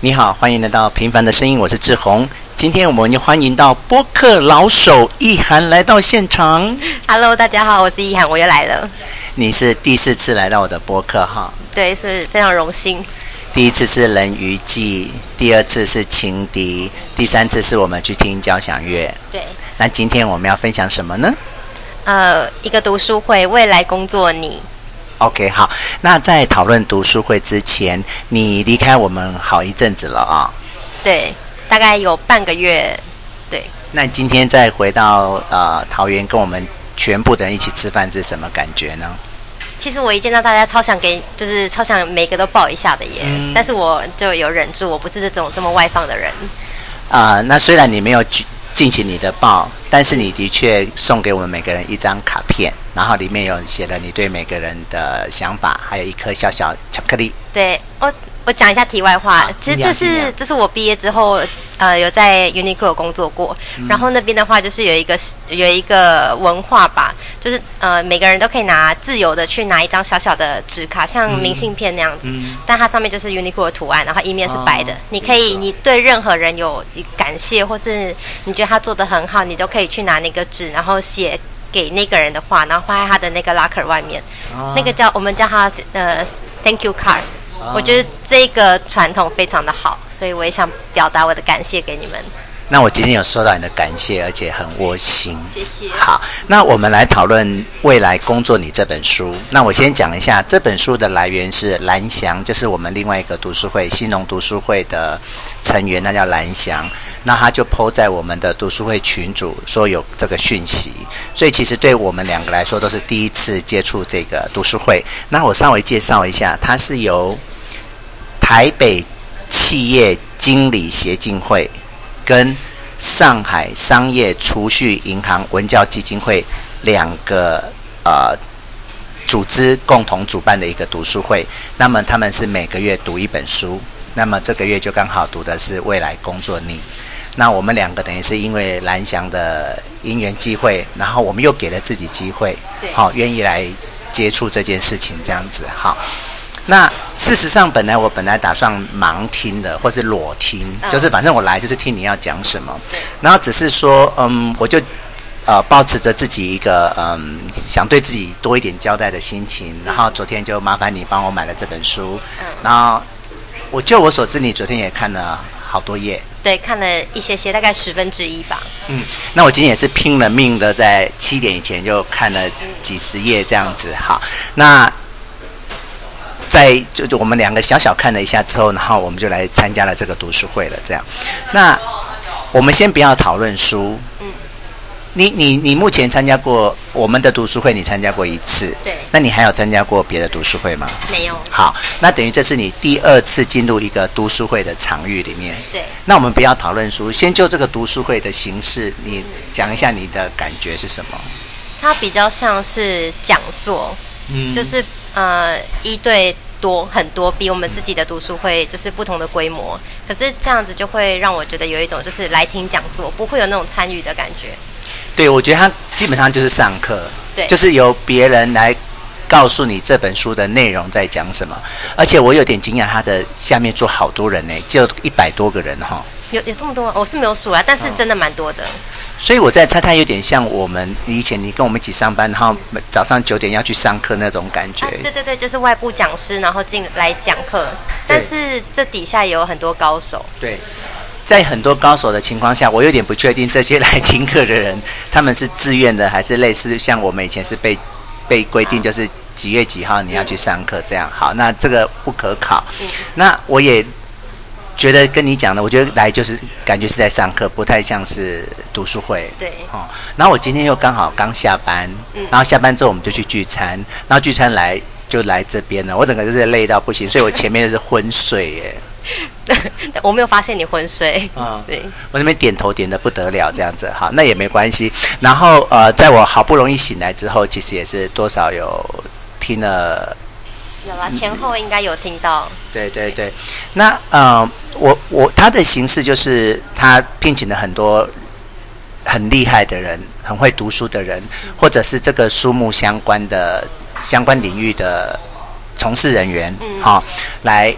你好，欢迎来到《平凡的声音》，我是志宏。今天我们就欢迎到播客老手意涵来到现场。Hello，大家好，我是意涵，我又来了。你是第四次来到我的播客哈？对，是非常荣幸。第一次是人鱼记，第二次是情敌，第三次是我们去听交响乐。对。那今天我们要分享什么呢？呃，一个读书会，未来工作你。OK，好。那在讨论读书会之前，你离开我们好一阵子了啊？对，大概有半个月。对。那今天再回到呃桃园，跟我们全部的人一起吃饭，是什么感觉呢？其实我一见到大家，超想给，就是超想每个都抱一下的耶。嗯。但是我就有忍住，我不是这种这么外放的人。啊、呃，那虽然你没有进行你的报，但是你的确送给我们每个人一张卡片。然后里面有写了你对每个人的想法，还有一颗小小巧克力。对，我我讲一下题外话，其实这是这是我毕业之后，呃，有在 Uniqlo 工作过。嗯、然后那边的话，就是有一个有一个文化吧，就是呃，每个人都可以拿自由的去拿一张小小的纸卡，像明信片那样子。嗯、但它上面就是 Uniqlo 的图案，然后一面是白的。哦、你可以，你对任何人有感谢，或是你觉得他做的很好，你都可以去拿那个纸，然后写。给那个人的话，然后放在他的那个 locker 外面，啊、那个叫我们叫他呃 thank you card。啊、我觉得这个传统非常的好，所以我也想表达我的感谢给你们。那我今天有收到你的感谢，而且很窝心。谢谢。好，那我们来讨论未来工作你这本书。那我先讲一下这本书的来源是蓝翔，就是我们另外一个读书会新农读书会的成员，那叫蓝翔。那他就 po 在我们的读书会群组说有这个讯息，所以其实对我们两个来说都是第一次接触这个读书会。那我稍微介绍一下，它是由台北企业经理协进会。跟上海商业储蓄银行文教基金会两个呃组织共同主办的一个读书会，那么他们是每个月读一本书，那么这个月就刚好读的是《未来工作你》，那我们两个等于是因为蓝翔的因缘机会，然后我们又给了自己机会，好愿意来接触这件事情，这样子好。那事实上，本来我本来打算盲听的，或是裸听，就是反正我来就是听你要讲什么，然后只是说，嗯，我就呃保持着自己一个嗯想对自己多一点交代的心情，然后昨天就麻烦你帮我买了这本书，然后我就我所知，你昨天也看了好多页，对，看了一些些，大概十分之一吧。嗯，那我今天也是拼了命的，在七点以前就看了几十页这样子，好，那。在就就我们两个小小看了一下之后，然后我们就来参加了这个读书会了。这样，那我们先不要讨论书。嗯。你你你目前参加过我们的读书会，你参加过一次。对。那你还有参加过别的读书会吗？没有。好，那等于这是你第二次进入一个读书会的场域里面。对。那我们不要讨论书，先就这个读书会的形式，你讲一下你的感觉是什么？它比较像是讲座，嗯，就是呃一对。多很多，比我们自己的读书会就是不同的规模。可是这样子就会让我觉得有一种就是来听讲座，不会有那种参与的感觉。对，我觉得他基本上就是上课，对，就是由别人来告诉你这本书的内容在讲什么。而且我有点惊讶，他的下面坐好多人呢，就一百多个人哈。有有这么多吗？我是没有数啊，但是真的蛮多的。所以我在猜，他有点像我们以前你跟我们一起上班，然后早上九点要去上课那种感觉。啊、对对对，就是外部讲师，然后进来讲课。但是这底下也有很多高手。对，在很多高手的情况下，我有点不确定这些来听课的人，他们是自愿的，还是类似像我们以前是被被规定，就是几月几号你要去上课这样。好，那这个不可考。嗯、那我也。觉得跟你讲的，我觉得来就是感觉是在上课，不太像是读书会。对。哦，然后我今天又刚好刚下班，嗯，然后下班之后我们就去聚餐，然后聚餐来就来这边了，我整个就是累到不行，所以我前面就是昏睡耶。我没有发现你昏睡。嗯，对。我那边点头点的不得了，这样子，好，那也没关系。然后呃，在我好不容易醒来之后，其实也是多少有听了。有啊，前后应该有听到。对对对，那呃，我我他的形式就是他聘请了很多很厉害的人，很会读书的人，或者是这个书目相关的相关领域的从事人员，好、嗯哦、来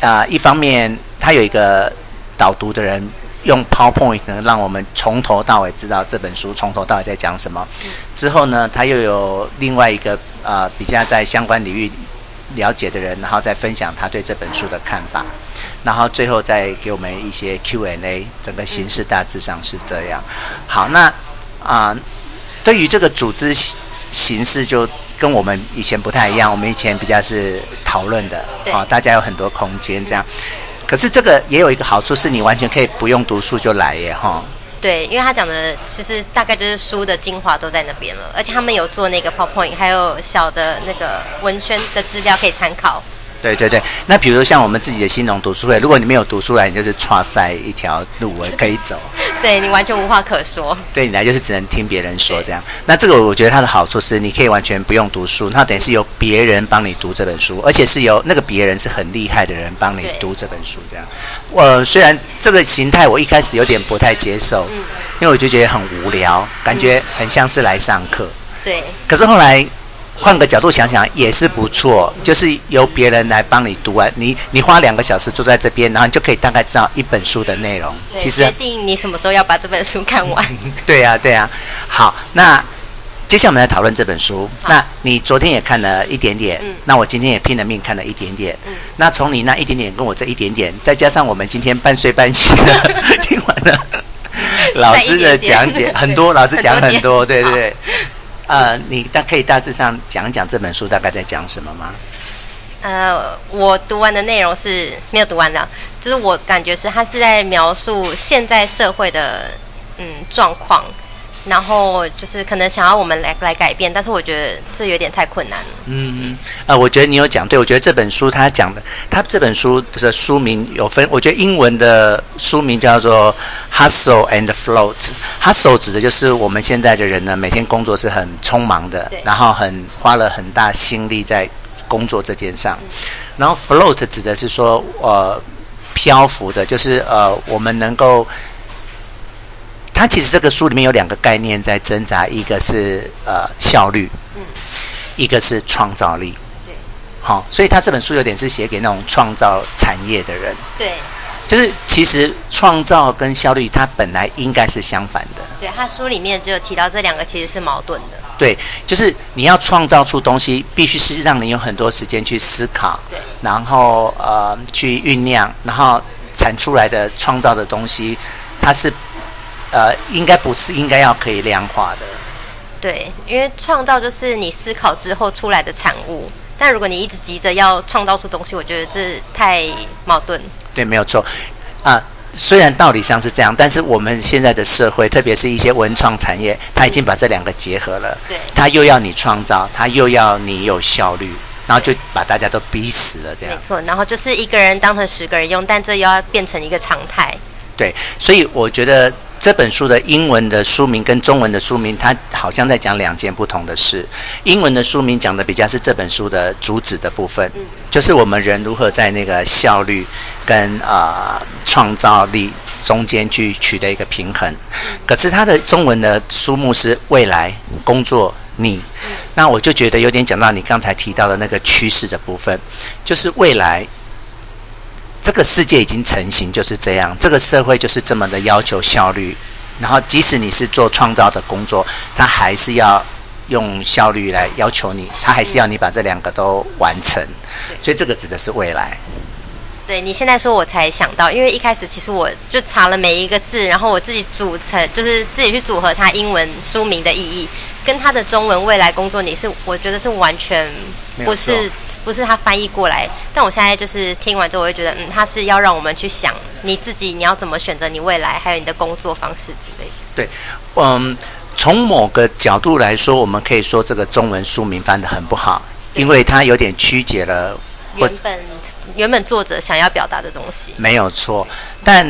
啊、呃，一方面。他有一个导读的人用 PowerPoint 能让我们从头到尾知道这本书从头到尾在讲什么。之后呢，他又有另外一个呃比较在相关领域了解的人，然后再分享他对这本书的看法，然后最后再给我们一些 Q&A。整个形式大致上是这样。好，那啊、呃，对于这个组织形式就跟我们以前不太一样。我们以前比较是讨论的，啊、哦，大家有很多空间这样。可是这个也有一个好处，是你完全可以不用读书就来耶，哈、哦。对，因为他讲的其实大概就是书的精华都在那边了，而且他们有做那个 PowerPoint，还有小的那个文宣的资料可以参考。对对对，那比如像我们自己的新农读书会，如果你没有读书来，你就是剉赛一条路可以走。对，你完全无话可说。对你来就是只能听别人说这样。那这个我觉得它的好处是，你可以完全不用读书，那等于是由别人帮你读这本书，而且是由那个别人是很厉害的人帮你读这本书这样。我虽然这个形态我一开始有点不太接受，因为我就觉得很无聊，感觉很像是来上课。对。可是后来。换个角度想想也是不错，就是由别人来帮你读完，你你花两个小时坐在这边，然后你就可以大概知道一本书的内容。其实决定你什么时候要把这本书看完。对呀、啊，对呀、啊。好，那接下来我们来讨论这本书。那你昨天也看了一点点，嗯、那我今天也拼了命看了一点点。嗯、那从你那一点点跟我这一点点，再加上我们今天半睡半醒的 听完了老师的讲解，很多老师讲很多，很多对对对。呃，你大可以大致上讲一讲这本书大概在讲什么吗？呃，我读完的内容是没有读完的，就是我感觉是他是在描述现在社会的嗯状况。然后就是可能想要我们来来改变，但是我觉得这有点太困难了。嗯嗯，呃，我觉得你有讲对，我觉得这本书他讲的，他这本书的书名有分，我觉得英文的书名叫做 Hustle and Float。Hustle 指的就是我们现在的人呢，每天工作是很匆忙的，然后很花了很大心力在工作这件上。嗯、然后 Float 指的是说，呃，漂浮的，就是呃，我们能够。它其实这个书里面有两个概念在挣扎，一个是呃效率，嗯，一个是创造力，对，好，所以他这本书有点是写给那种创造产业的人，对，就是其实创造跟效率它本来应该是相反的，对，他书里面就有提到这两个其实是矛盾的，对，就是你要创造出东西，必须是让你有很多时间去思考，对，然后呃去酝酿，然后产出来的创造的东西，它是。呃，应该不是应该要可以量化的。对，因为创造就是你思考之后出来的产物。但如果你一直急着要创造出东西，我觉得这太矛盾。对，没有错。啊、呃，虽然道理上是这样，但是我们现在的社会，特别是一些文创产业，它已经把这两个结合了。对。它又要你创造，它又要你有效率，然后就把大家都逼死了。这样。没错。然后就是一个人当成十个人用，但这又要变成一个常态。对，所以我觉得。这本书的英文的书名跟中文的书名，它好像在讲两件不同的事。英文的书名讲的比较是这本书的主旨的部分，就是我们人如何在那个效率跟啊、呃、创造力中间去取得一个平衡。可是它的中文的书目是未来工作你，那我就觉得有点讲到你刚才提到的那个趋势的部分，就是未来。这个世界已经成型，就是这样。这个社会就是这么的要求效率，然后即使你是做创造的工作，他还是要用效率来要求你，他还是要你把这两个都完成。所以这个指的是未来。对，你现在说，我才想到，因为一开始其实我就查了每一个字，然后我自己组成，就是自己去组合它英文书名的意义，跟它的中文未来工作，你是我觉得是完全不是。不是他翻译过来，但我现在就是听完之后，我会觉得，嗯，他是要让我们去想你自己，你要怎么选择你未来，还有你的工作方式之类的。对，嗯，从某个角度来说，我们可以说这个中文书名翻得很不好，因为它有点曲解了原本原本作者想要表达的东西。没有错，但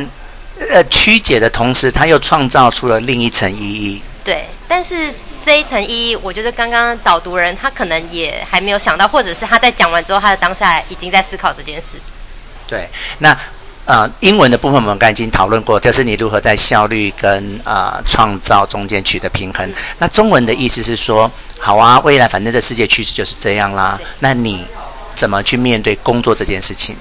呃，曲解的同时，他又创造出了另一层意义。对，但是。这一层意义，我觉得刚刚导读人他可能也还没有想到，或者是他在讲完之后，他的当下已经在思考这件事。对，那呃，英文的部分我们刚才已经讨论过，就是你如何在效率跟呃创造中间取得平衡。那中文的意思是说，好啊，未来反正这世界趋势就是这样啦，那你怎么去面对工作这件事情？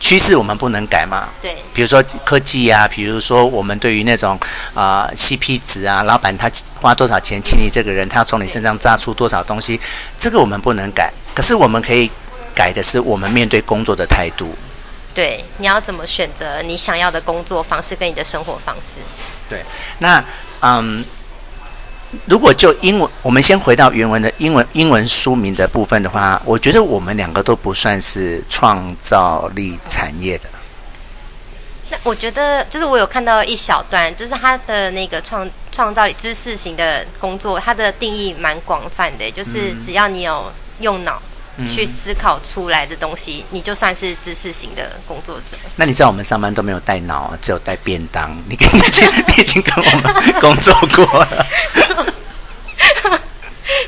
趋势我们不能改嘛。对。比如说科技啊，比如说我们对于那种啊、呃、CP 值啊，老板他花多少钱请你这个人，他要从你身上榨出多少东西，这个我们不能改。可是我们可以改的是我们面对工作的态度。对，你要怎么选择你想要的工作方式跟你的生活方式？对，那嗯。如果就英文，我们先回到原文的英文英文书名的部分的话，我觉得我们两个都不算是创造力产业的。那我觉得，就是我有看到一小段，就是他的那个创创造力知识型的工作，它的定义蛮广泛的，就是只要你有用脑。去思考出来的东西，你就算是知识型的工作者。那你知道我们上班都没有带脑，只有带便当。你跟你你已经跟我们工作过了。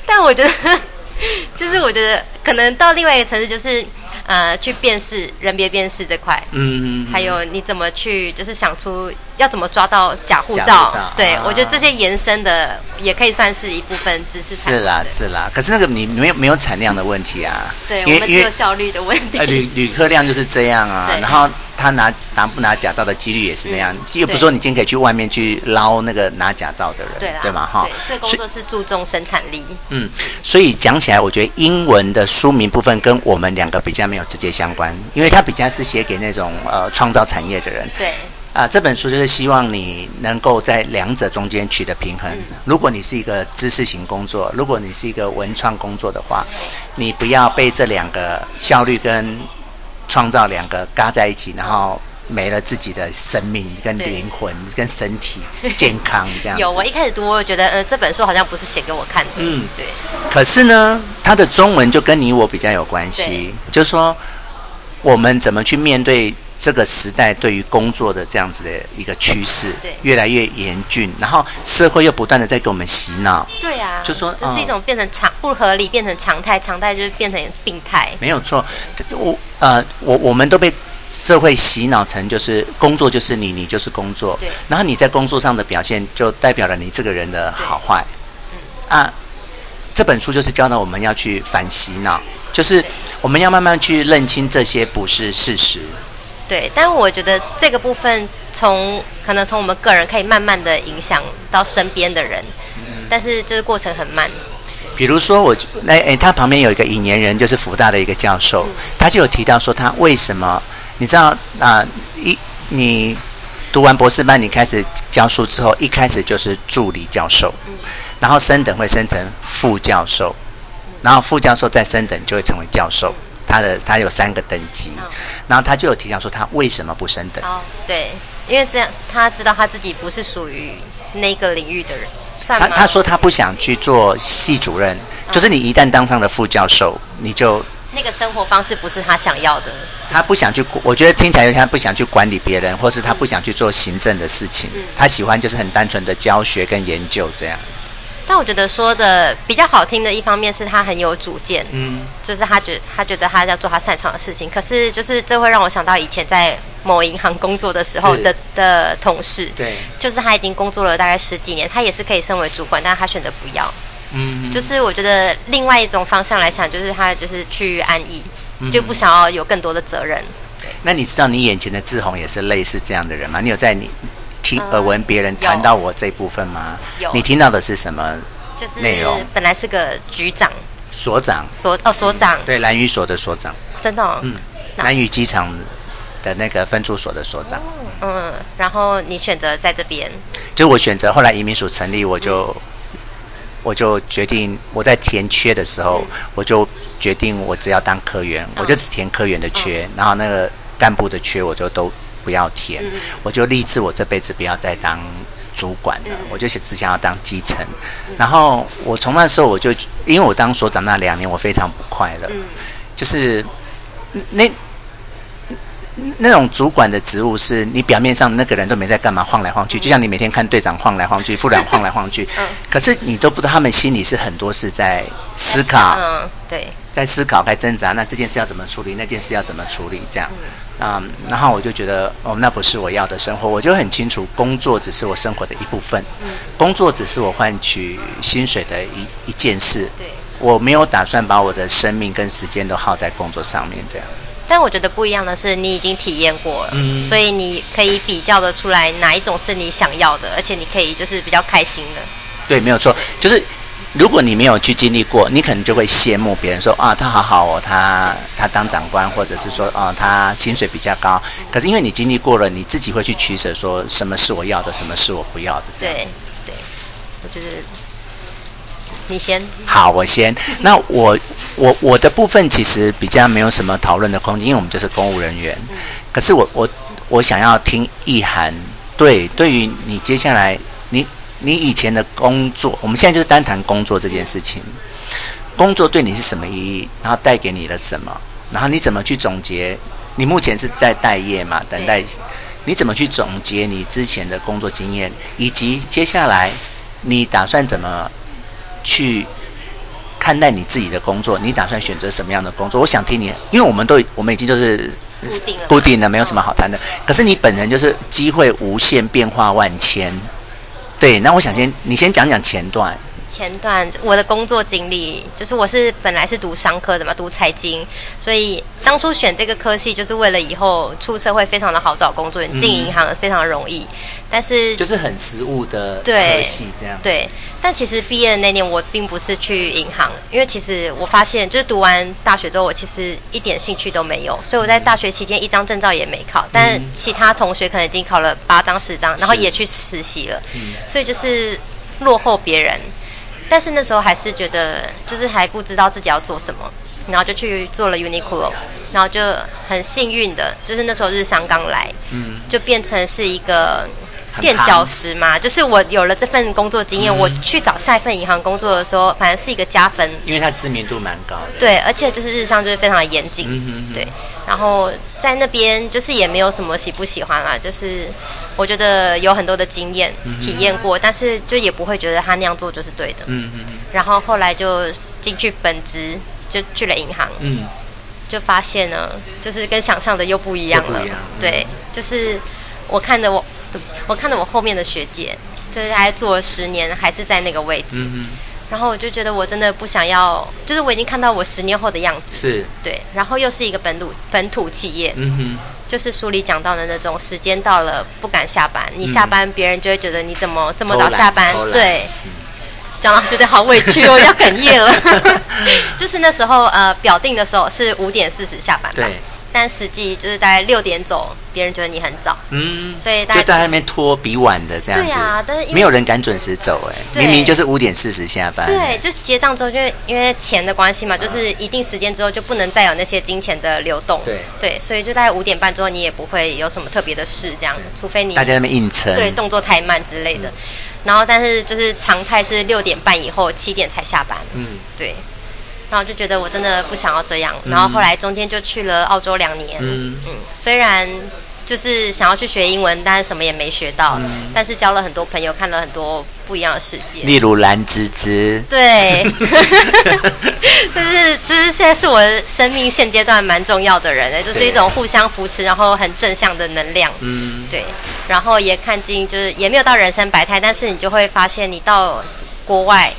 但我觉得，就是我觉得可能到另外一个层次，就是。呃，去辨识人别辨识这块，嗯，还有你怎么去，就是想出要怎么抓到假护照，照对、啊、我觉得这些延伸的也可以算是一部分知识。是啦，是啦，可是那个你没有没有产量的问题啊，对，我们只有效率的问题，呃，旅旅客量就是这样啊，然后。他拿拿不拿假照的几率也是那样，嗯、又不是说你今天可以去外面去捞那个拿假照的人，对，对吗？哈，这工作是注重生产力。嗯，所以讲起来，我觉得英文的书名部分跟我们两个比较没有直接相关，因为它比较是写给那种呃创造产业的人。对。啊、呃，这本书就是希望你能够在两者中间取得平衡。如果你是一个知识型工作，如果你是一个文创工作的话，你不要被这两个效率跟创造两个嘎在一起，然后没了自己的生命、跟灵魂、跟身体 健康这样。有，我一开始读，我觉得呃，这本书好像不是写给我看的。嗯，对。可是呢，它的中文就跟你我比较有关系，就是说我们怎么去面对这个时代对于工作的这样子的一个趋势，对，越来越严峻，然后社会又不断的在给我们洗脑。对啊，就说这是一种变成常不合理，变成常态，常态就是变成病态。没有错，我呃，我我们都被社会洗脑成就是工作就是你，你就是工作，对，然后你在工作上的表现就代表了你这个人的好坏。嗯啊，这本书就是教导我们要去反洗脑，就是我们要慢慢去认清这些不是事实。对，但我觉得这个部分从可能从我们个人可以慢慢的影响到身边的人，但是就是过程很慢。比如说我，哎哎，他旁边有一个引言人，就是福大的一个教授，他就有提到说他为什么，你知道啊、呃，一你读完博士班，你开始教书之后，一开始就是助理教授，然后升等会升成副教授，然后副教授再升等就会成为教授。他的他有三个等级，哦，然后他就有提到说他为什么不升等？哦，对，因为这样他知道他自己不是属于那个领域的人。算吗？他他说他不想去做系主任，哦，就是你一旦当上了副教授，你就那个生活方式不是他想要的。是不是？他不想去，我觉得听起来他不想去管理别人，或是他不想去做行政的事情，嗯，他喜欢就是很单纯的教学跟研究这样。但我觉得说的比较好听的一方面是他很有主见，嗯，就是他觉他觉得他要做他擅长的事情。可是就是这会让我想到以前在某银行工作的时候的的同事，对，就是他已经工作了大概十几年，他也是可以升为主管，但是他选择不要，嗯，就是我觉得另外一种方向来想，就是他就是趋于安逸，就不想要有更多的责任。对。那你知道你眼前的志宏也是类似这样的人吗？你有在你？听耳闻别人谈到我这部分吗？有。你听到的是什么就是内容？本来是个局长、所长、所哦所长，对，蓝屿所的所长。真的、哦？嗯。蓝屿机场的那个分驻所的所长。嗯。然后你选择在这边？就我选择，后来移民署成立，我就、嗯、我就决定，我在填缺的时候，嗯、我就决定，我只要当科员，嗯、我就只填科员的缺、嗯，然后那个干部的缺，我就都。不要填，我就立志，我这辈子不要再当主管了，我就只想要当基层。然后我从那时候我就，因为我当所长那两年，我非常不快乐，就是那那种主管的职务，是你表面上那个人都没在干嘛，晃来晃去，就像你每天看队长晃来晃去，副长晃来晃去，可是你都不知道他们心里是很多是在思考，嗯，对，在思考，在挣扎，那这件事要怎么处理，那件事要怎么处理，这样。嗯，然后我就觉得，哦，那不是我要的生活。我就很清楚，工作只是我生活的一部分，嗯，工作只是我换取薪水的一一件事。对，我没有打算把我的生命跟时间都耗在工作上面，这样。但我觉得不一样的是，你已经体验过了，嗯，所以你可以比较的出来哪一种是你想要的，而且你可以就是比较开心的。对，没有错，就是如果你没有去经历过，你可能就会羡慕别人说啊，他好好哦，他他当长官，或者是说啊，他薪水比较高。可是因为你经历过了，你自己会去取舍，说什么是我要的，什么是我不要的。对，对，我觉得你先。好，我先。那我我我的部分其实比较没有什么讨论的空间，因为我们就是公务人员。嗯、可是我我我想要听意涵，对，对于你接下来你。你以前的工作，我们现在就是单谈工作这件事情。工作对你是什么意义？然后带给你了什么？然后你怎么去总结？你目前是在待业嘛？等待，你怎么去总结你之前的工作经验？以及接下来你打算怎么去看待你自己的工作？你打算选择什么样的工作？我想听你，因为我们都我们已经就是固定了，固定的，没有什么好谈的。可是你本人就是机会无限，变化万千。对，那我想先你先讲讲前段。前段我的工作经历，就是我是本来是读商科的嘛，读财经，所以当初选这个科系就是为了以后出社会非常的好找工作，你进银行非常容易。嗯、但是就是很实务的科系这样。对，但其实毕业的那年我并不是去银行，因为其实我发现就是读完大学之后，我其实一点兴趣都没有，所以我在大学期间一张证照也没考，但其他同学可能已经考了八张十张，然后也去实习了，所以就是落后别人。但是那时候还是觉得，就是还不知道自己要做什么，然后就去做了 Uniqlo，然后就很幸运的，就是那时候日商刚来，嗯，就变成是一个垫脚石嘛，就是我有了这份工作经验，嗯，我去找下一份银行工作的时候，反正是一个加分，因为它知名度蛮高的，对，而且就是日商就是非常的严谨，嗯哼哼，对，然后在那边就是也没有什么喜不喜欢啦，就是。我觉得有很多的经验体验过，但是就也不会觉得他那样做就是对的。嗯嗯。然后后来就进去本职，就去了银行。嗯。就发现呢，就是跟想象的又不一样了。对，就是我看着我，对不起，我看着我后面的学姐，就是还做了十年，还是在那个位置。嗯。然后我就觉得我真的不想要，就是我已经看到我十年后的样子。是。对，然后又是一个本土本土企业。嗯哼。就是书里讲到的那种，时间到了不敢下班，你下班别人就会觉得你怎么这么早下班？对，讲了觉得好委屈哦，要哽咽了。就是那时候呃表定的时候是五点四十下班吧。对。但实际就是大概六点走，别人觉得你很早，嗯，所以大家就在那边拖比晚的这样子，对啊，但是没有人敢准时走，哎，明明就是五点四十下班，对，就结账之后，因为因为钱的关系嘛，就是一定时间之后就不能再有那些金钱的流动，对，对，所以就大概五点半之后，你也不会有什么特别的事，这样，除非你大家在那边硬撑，对，动作太慢之类的，然后但是就是常态是六点半以后七点才下班，嗯，对。然后就觉得我真的不想要这样，然后后来中间就去了澳洲两年，嗯，嗯，虽然就是想要去学英文，但是什么也没学到，嗯，但是交了很多朋友，看了很多不一样的世界，例如蓝芝芝，对，就是就是现在是我生命现阶段蛮重要的人，就是一种互相扶持，然后很正向的能量，嗯，对，然后也看尽，就是也没有到人生百态，但是你就会发现，你到国外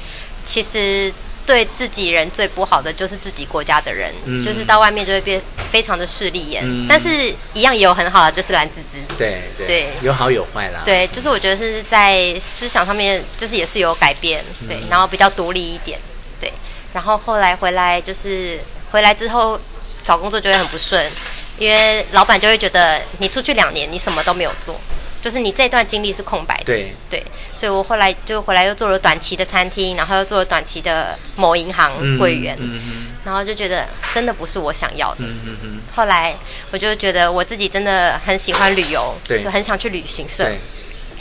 其实。对自己人最不好的就是自己国家的人，嗯、就是到外面就会变非常的势利眼。嗯、但是一样也有很好的，就是蓝滋滋。对对，对有好有坏啦。对，就是我觉得是在思想上面，就是也是有改变。对，嗯、然后比较独立一点。对，然后后来回来就是回来之后找工作就会很不顺，因为老板就会觉得你出去两年，你什么都没有做。就是你这段经历是空白的，对。对，所以我后来就回来又做了短期的餐厅，然后又做了短期的某银行柜员，嗯嗯、然后就觉得真的不是我想要的。后来我就觉得我自己真的很喜欢旅游，就很想去旅行社，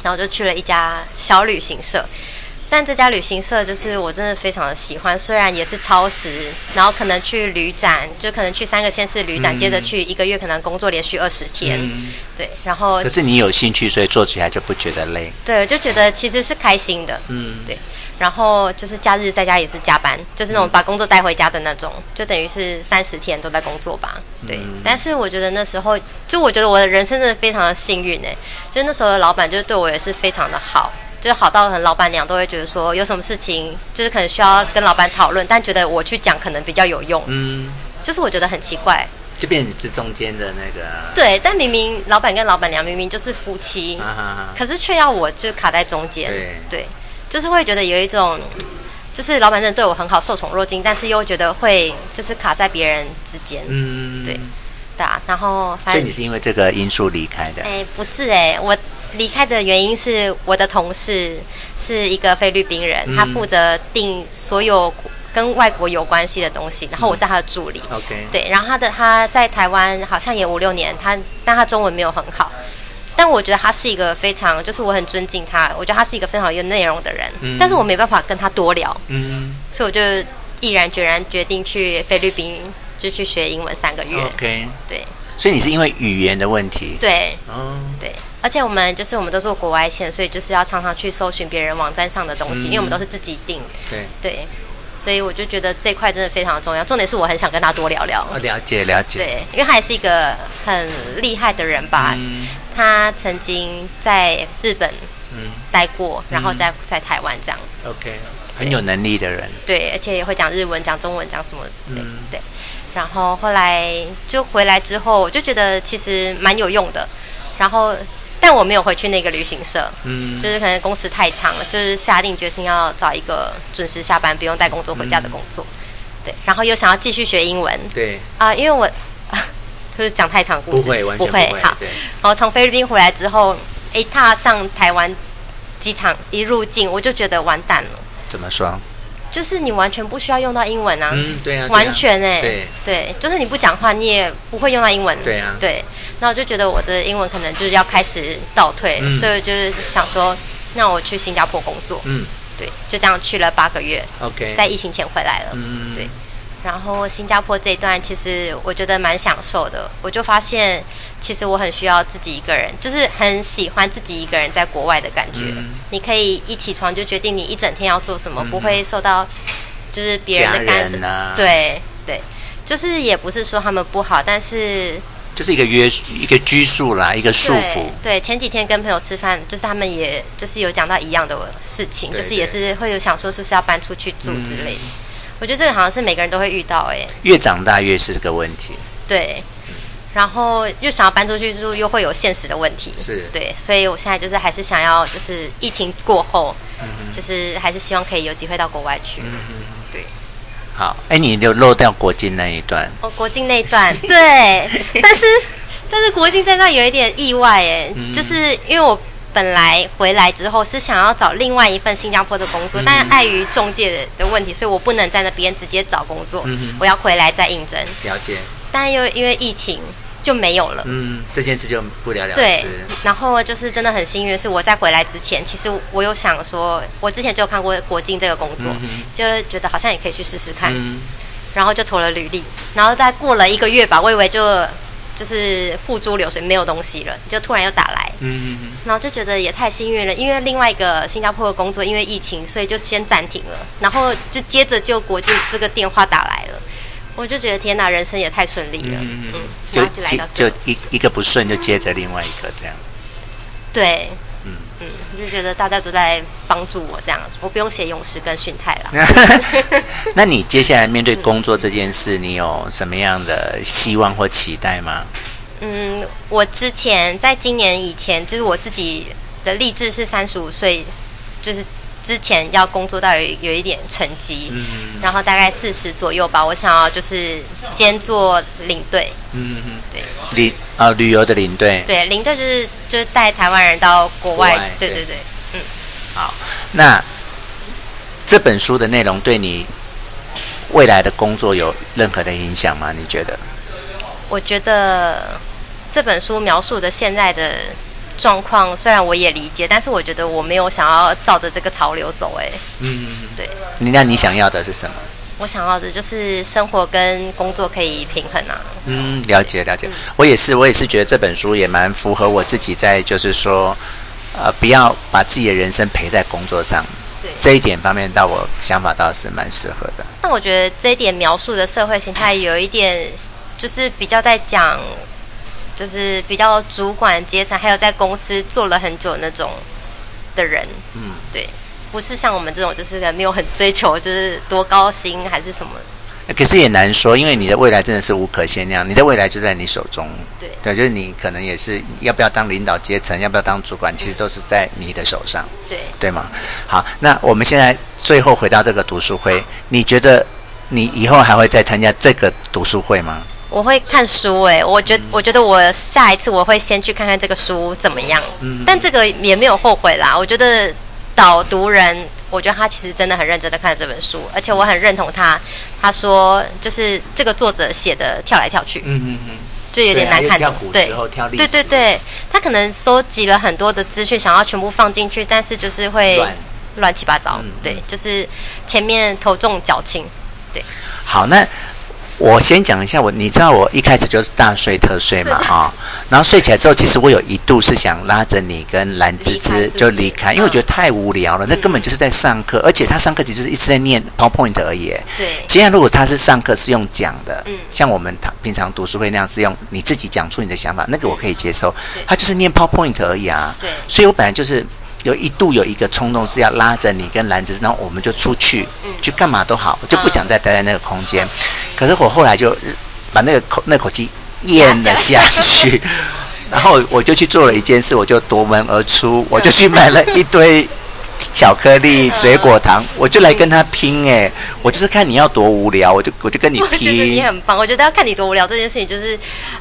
然后就去了一家小旅行社。但这家旅行社就是我真的非常的喜欢，虽然也是超时，然后可能去旅展，就可能去三个县市旅展，嗯、接着去一个月可能工作连续二十天，嗯、对，然后可是你有兴趣，所以做起来就不觉得累，对，就觉得其实是开心的，嗯，对，然后就是假日在家也是加班，就是那种把工作带回家的那种，就等于是三十天都在工作吧，对，嗯、但是我觉得那时候，就我觉得我的人生真的非常的幸运哎，就那时候的老板就对我也是非常的好。就好到很老板娘都会觉得说，有什么事情就是可能需要跟老板讨论，但觉得我去讲可能比较有用。嗯，就是我觉得很奇怪，就变成是中间的那个。对，但明明老板跟老板娘明明就是夫妻，啊、哈哈可是却要我就卡在中间。对对，就是会觉得有一种，就是老板真的对我很好，受宠若惊，但是又觉得会就是卡在别人之间。嗯，对，对啊。然后，所以你是因为这个因素离开的？哎，不是哎、欸，我离开的原因是我的同事是一个菲律宾人，嗯、他负责订所有。跟外国有关系的东西，然后我是他的助理。嗯、OK。对，然后他的他在台湾好像也五六年，他但他中文没有很好，但我觉得他是一个非常，就是我很尊敬他，我觉得他是一个非常有内容的人。嗯。但是我没办法跟他多聊。嗯。所以我就毅然决然决定去菲律宾，就去学英文三个月。OK。对。所以你是因为语言的问题？对。哦。对，而且我们就是我们都做国外线，所以就是要常常去搜寻别人网站上的东西，嗯、因为我们都是自己订。对。对。所以我就觉得这块真的非常重要，重点是我很想跟他多聊聊。了解了解。对，因为他也是一个很厉害的人吧。嗯。他曾经在日本嗯待过，然后在在台湾这样。OK，很有能力的人。对，而且也会讲日文、讲中文、讲什么对、嗯、对。然后后来就回来之后，我就觉得其实蛮有用的。然后。但我没有回去那个旅行社，嗯，就是可能工时太长了，就是下定决心要找一个准时下班、不用带工作回家的工作，嗯、对，然后又想要继续学英文，对，啊、呃，因为我就是讲太长故事，不会，完全不会，不会好，然后从菲律宾回来之后，一踏上台湾机场一入境，我就觉得完蛋了，怎么说？就是你完全不需要用到英文啊，嗯，对啊，完全哎、欸，对，对，就是你不讲话，你也不会用到英文，对啊，对。那我就觉得我的英文可能就是要开始倒退，嗯、所以就是想说，那我去新加坡工作，嗯，对，就这样去了八个月，OK，在疫情前回来了，嗯，对。然后新加坡这一段其实我觉得蛮享受的，我就发现其实我很需要自己一个人，就是很喜欢自己一个人在国外的感觉。嗯、你可以一起床就决定你一整天要做什么，嗯、不会受到就是别人的干涉，啊、对对，就是也不是说他们不好，但是。就是一个约一个拘束啦，一个束缚。对，前几天跟朋友吃饭，就是他们也就是有讲到一样的事情，对对，就是也是会有想说是不是要搬出去住之类的。嗯、我觉得这个好像是每个人都会遇到哎。越长大越是这个问题。对，然后又想要搬出去住，又会有现实的问题。是。对，所以我现在就是还是想要，就是疫情过后，嗯、就是还是希望可以有机会到国外去。嗯好，哎，你就漏掉国境那一段。哦，国境那一段，对，但是但是国境在那有一点意外，哎，嗯、就是因为我本来回来之后是想要找另外一份新加坡的工作，嗯、但碍于中介的的问题，所以我不能在那边直接找工作，嗯、我要回来再应征。了解。但又因为疫情。就没有了。嗯，这件事就不了了之。对，然后就是真的很幸运，是我在回来之前，其实我有想说，我之前就有看过国境这个工作，嗯、就觉得好像也可以去试试看。嗯、然后就投了履历，然后再过了一个月吧，我以为就就是付诸流水，没有东西了，就突然又打来。嗯哼然后就觉得也太幸运了，因为另外一个新加坡的工作因为疫情，所以就先暂停了，然后就接着就国境这个电话打来了。我就觉得天哪，人生也太顺利了，嗯，嗯就就一一个不顺就接着另外一个这样，对，嗯嗯，我就觉得大家都在帮助我这样，我不用写咏诗跟训态了。那你接下来面对工作这件事，你有什么样的希望或期待吗？嗯，我之前在今年以前，就是我自己的励志是三十五岁，就是。之前要工作到有有一点成绩，嗯、然后大概四十左右吧。我想要就是兼做领队，嗯嗯，对，领啊、呃、旅游的领队，对，领队就是就是带台湾人到国外，国外对对对，嗯。好，那这本书的内容对你未来的工作有任何的影响吗？你觉得？我觉得这本书描述的现在的。状况虽然我也理解，但是我觉得我没有想要照着这个潮流走，哎，嗯，对。你那你想要的是什么？我想要的就是生活跟工作可以平衡啊。嗯，了解了解。我也是，我也是觉得这本书也蛮符合我自己在，就是说，呃，不要把自己的人生陪在工作上。对。这一点方面，到我想法倒是蛮适合的。那我觉得这一点描述的社会形态有一点，就是比较在讲。就是比较主管阶层，还有在公司做了很久那种的人，嗯，对，不是像我们这种，就是没有很追求，就是多高薪还是什么。可是也难说，因为你的未来真的是无可限量，你的未来就在你手中。对，对，就是你可能也是要不要当领导阶层，要不要当主管，其实都是在你的手上。对，对吗？好，那我们现在最后回到这个读书会，你觉得你以后还会再参加这个读书会吗？我会看书哎、欸，我觉得我觉得我下一次我会先去看看这个书怎么样。嗯，但这个也没有后悔啦。我觉得导读人。我觉得他其实真的很认真的看这本书，而且我很认同他。他说，就是这个作者写的跳来跳去，嗯嗯嗯，就有点难看。跳古时候，跳历史。对对对，他可能收集了很多的资讯，想要全部放进去，但是就是会乱，七八糟。对，就是前面头重脚轻。对，好，那。我先讲一下，我你知道我一开始就是大睡特睡嘛啊、哦，然后睡起来之后，其实我有一度是想拉着你跟蓝芝芝就离开，因为我觉得太无聊了，那根本就是在上课，而且他上课其实就是一直在念 PowerPoint 而已。对，既然如果他是上课是用讲的，嗯，像我们平常读书会那样是用你自己讲出你的想法，那个我可以接受。他就是念 PowerPoint 而已啊，对，所以我本来就是。有一度有一个冲动是要拉着你跟兰子，然后我们就出去，去干嘛都好，我就不想再待在那个空间。可是我后来就把那个口那口气咽了下去，然后我就去做了一件事，我就夺门而出，我就去买了一堆。巧克力、水果糖，我就来跟他拼哎！我就是看你要多无聊，我就我就跟你 拼。你很棒，我觉得要看你多无聊这件事情，就是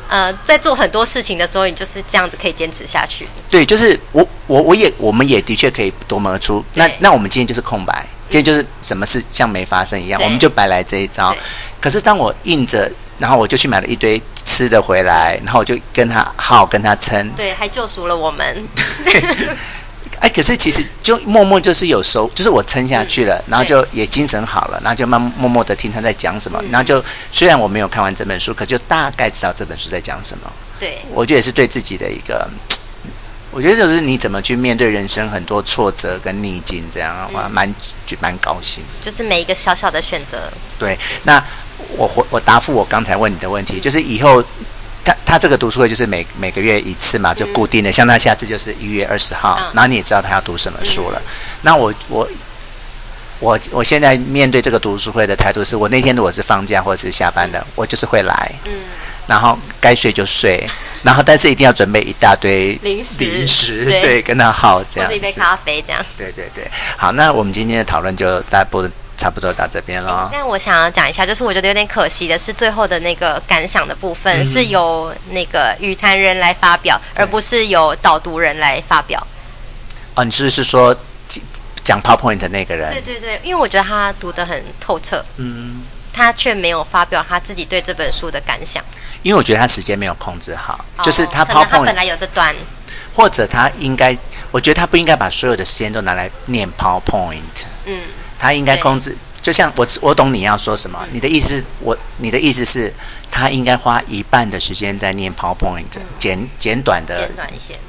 呃，在做很多事情的时候，你就是这样子可以坚持下去。对，就是我我我也我们也的确可以夺门而出。那那我们今天就是空白，今天就是什么事像没发生一样，我们就白来这一招。可是当我硬着，然后我就去买了一堆吃的回来，然后我就跟他好好跟他撑，对，还救赎了我们。哎，可是其实就默默就是有时候，就是我撑下去了，然后就也精神好了，然后就慢默默的听他在讲什么，然后就虽然我没有看完这本书，可就大概知道这本书在讲什么。对，我觉得也是对自己的一个，我觉得就是你怎么去面对人生很多挫折跟逆境，这样我还蛮蛮高兴。就是每一个小小的选择。对，那我回我答复我刚才问你的问题，就是以后。他他这个读书会就是每每个月一次嘛，就固定的。像他下次就是一月二十号，然后你也知道他要读什么书了。那我我我我现在面对这个读书会的态度是，我那天如果是放假或者是下班的，我就是会来。嗯。然后该睡就睡，然后但是一定要准备一大堆零食，零食对，跟他耗这样。或者一杯咖啡这样。对对对，好，那我们今天的讨论就大部分。差不多到这边了。但我想要讲一下，就是我觉得有点可惜的是，最后的那个感想的部分是由那个语坛人来发表，嗯、而不是由导读人来发表。哦，你是是说讲 PowerPoint 的那个人？对对对，因为我觉得他读得很透彻，嗯，他却没有发表他自己对这本书的感想。因为我觉得他时间没有控制好，哦、就是他 PowerPoint 他本来有这段，或者他应该，我觉得他不应该把所有的时间都拿来念 PowerPoint。嗯。他应该控制，就像我我懂你要说什么。你的意思，我你的意思是，他应该花一半的时间在念 PowerPoint，简简短的，简短一些，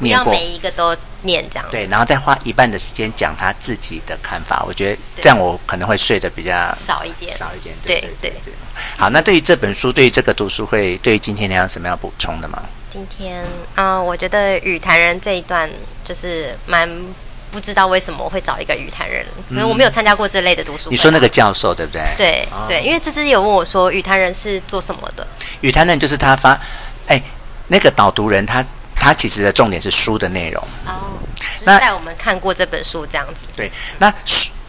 念过，不要每一个都念这样。对，然后再花一半的时间讲他自己的看法。我觉得这样我可能会睡得比较少一点，少一点。对对对，对。好，那对于这本书，对于这个读书会，对于今天你有什么要补充的吗？今天啊、呃，我觉得与谈人这一段就是蛮。不知道为什么我会找一个语坛人，可能我没有参加过这类的读书会。你说那个教授对不对？对对，因为芝芝有问我说，语坛人是做什么的？语坛人就是他发，哎，那个导读人他他其实的重点是书的内容。哦，那带我们看过这本书这样子。对，那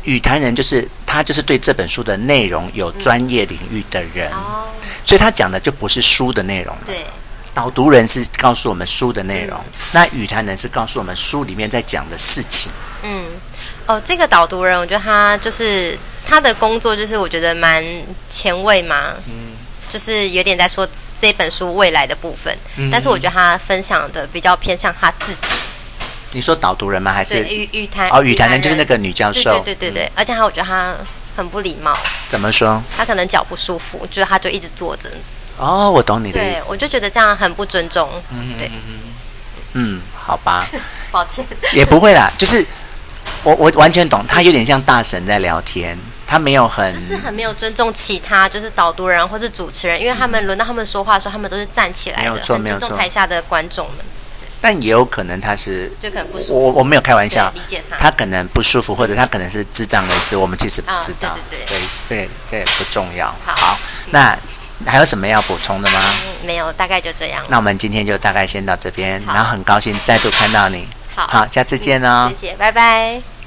语坛人就是他就是对这本书的内容有专业领域的人。哦，所以他讲的就不是书的内容。对。导读人是告诉我们书的内容，嗯、那语谈人是告诉我们书里面在讲的事情。嗯，哦，这个导读人，我觉得他就是他的工作，就是我觉得蛮前卫嘛。嗯，就是有点在说这本书未来的部分，嗯、但是我觉得他分享的比较偏向他自己。你说导读人吗？还是语语谈？哦，语谈人就是那个女教授。对对对对，嗯、而且他我觉得他很不礼貌。怎么说？他可能脚不舒服，就是他就一直坐着。哦，我懂你的意思。对，我就觉得这样很不尊重。嗯，对。嗯，好吧。抱歉。也不会啦，就是我我完全懂，他有点像大神在聊天，他没有很，就是很没有尊重其他，就是导读人或是主持人，因为他们轮到他们说话的时候，他们都是站起来的，没有错，没有错。台下的观众们。但也有可能他是就可能不舒服。我我没有开玩笑，理解他。他可能不舒服，或者他可能是智障人士，我们其实不知道。哦、对对对，这这也不重要。好，好，那还有什么要补充的吗？嗯，没有，大概就这样。那我们今天就大概先到这边，然后很高兴再度看到你。好，好，下次见哦。谢谢，拜拜。